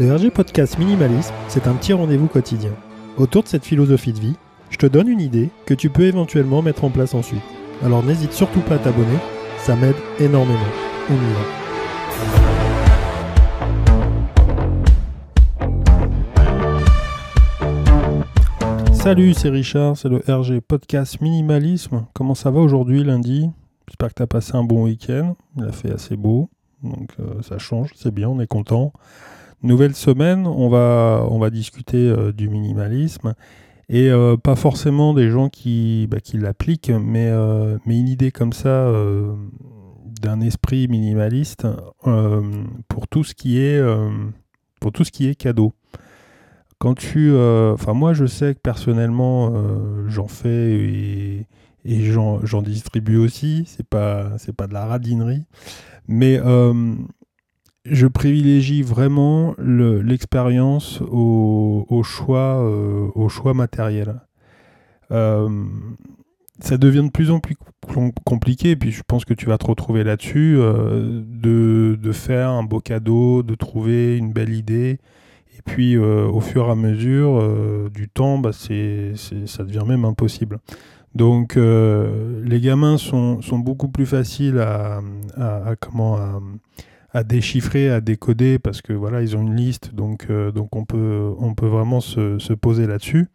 Le RG Podcast Minimalisme, c'est un petit rendez-vous quotidien. Autour de cette philosophie de vie, je te donne une idée que tu peux éventuellement mettre en place ensuite. Alors n'hésite surtout pas à t'abonner, ça m'aide énormément. On y va. Salut, c'est Richard, c'est le RG Podcast Minimalisme. Comment ça va aujourd'hui, lundi? J'espère que tu as passé un bon week-end. Il a fait assez beau, donc euh, ça change, c'est bien, on est content. Nouvelle semaine, on va, on va discuter euh, du minimalisme et euh, pas forcément des gens qui, bah, qui l'appliquent, mais, euh, mais une idée comme ça d'un esprit minimaliste pour tout ce qui est pour tout ce qui est cadeau. Quand tu, enfin moi je sais que personnellement j'en fais et, et j'en distribue aussi. C'est pas c'est pas de la radinerie, mais je privilégie vraiment l'expérience au, choix, euh, au choix matériel. Euh, ça devient de plus en plus compliqué, et puis je pense que tu vas te retrouver là-dessus, euh, de, faire un beau cadeau, de trouver une belle idée, et puis au fur et à mesure du temps, bah, ça devient même impossible. Donc les gamins sont, beaucoup plus faciles à comment à, à déchiffrer, à décoder, parce que voilà, ils ont une liste, donc, euh, donc on, peut, on peut vraiment se, se poser là-dessus.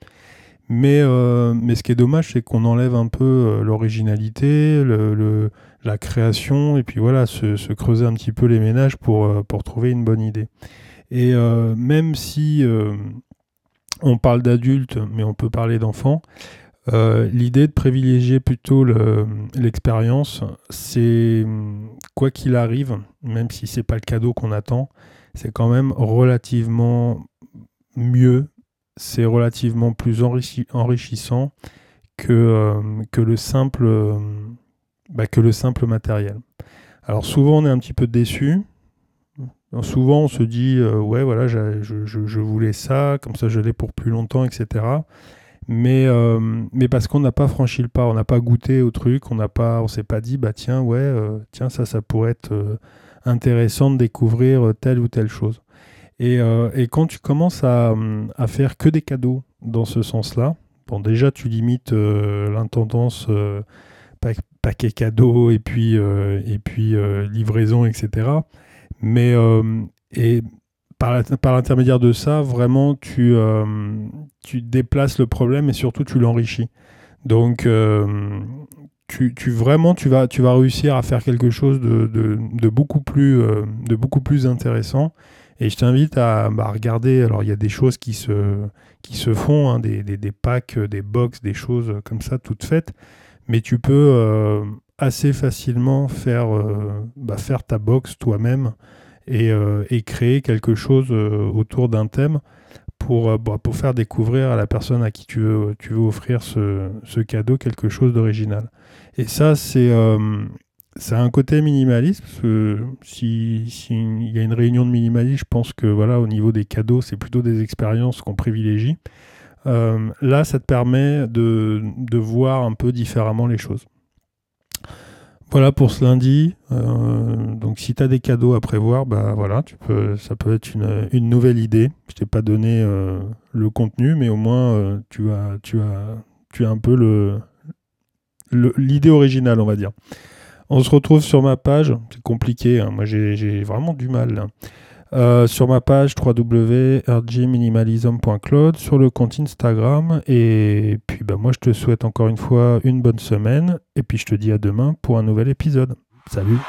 Mais, euh, mais ce qui est dommage, c'est qu'on enlève un peu euh, l'originalité, le, la création, et puis voilà, se, se, creuser un petit peu les ménages pour, pour trouver une bonne idée. Et même si on parle d'adultes, mais on peut parler d'enfants, euh, l'idée de privilégier plutôt l'expérience, c'est quoi qu'il arrive, même si c'est pas le cadeau qu'on attend, c'est quand même relativement mieux, c'est relativement plus enrichissant que, euh, que, le simple, bah, que le simple matériel. Alors souvent on est un petit peu déçu. Souvent on se dit euh, ouais voilà je, je, voulais ça, comme ça je l'ai pour plus longtemps, etc mais, euh, mais parce qu'on n'a pas franchi le pas, on n'a pas goûté au truc, on n'a pas, on s'est pas dit bah tiens ouais euh, tiens ça ça pourrait être euh, intéressant de découvrir telle ou telle chose. Et, et quand tu commences à, à, faire que des cadeaux dans ce sens-là, bon déjà tu limites l'intendance paquet cadeau et puis et puis livraison etc. Mais et par, l'intermédiaire de ça, vraiment, tu, euh, tu déplaces le problème et surtout tu l'enrichis. Donc, euh, tu, tu, vraiment, tu vas, tu vas réussir à faire quelque chose de, de, beaucoup, plus, euh, de beaucoup plus intéressant. Et je t'invite à bah, regarder. Alors, il y a des choses qui se, qui se font, hein, des, des, des, packs, des box, des choses comme ça, toutes faites. Mais tu peux assez facilement faire, bah, faire ta box toi-même. Euh, et, créer quelque chose euh, autour d'un thème pour, euh, bah, pour faire découvrir à la personne à qui tu veux, tu veux offrir ce, cadeau quelque chose d'original. Et ça, c'est ça un côté minimaliste, parce que s'il si y a une réunion de minimalisme, je pense que voilà, au niveau des cadeaux, c'est plutôt des expériences qu'on privilégie. là, ça te permet de, de, voir un peu différemment les choses. Voilà pour ce lundi. Donc si tu as des cadeaux à prévoir, bah voilà, tu peux, ça peut être une, nouvelle idée. Je t'ai pas donné euh, le contenu, mais au moins euh, tu as, tu as, tu as un peu le, l'idée originale, on va dire. On se retrouve sur ma page. C'est compliqué. Hein. Moi, j'ai vraiment du mal. Euh, sur ma page www.rgminimalism.cloud, sur le compte Instagram. Et puis bah, moi je te souhaite encore une fois une bonne semaine. Et puis je te dis à demain pour un nouvel épisode. Salut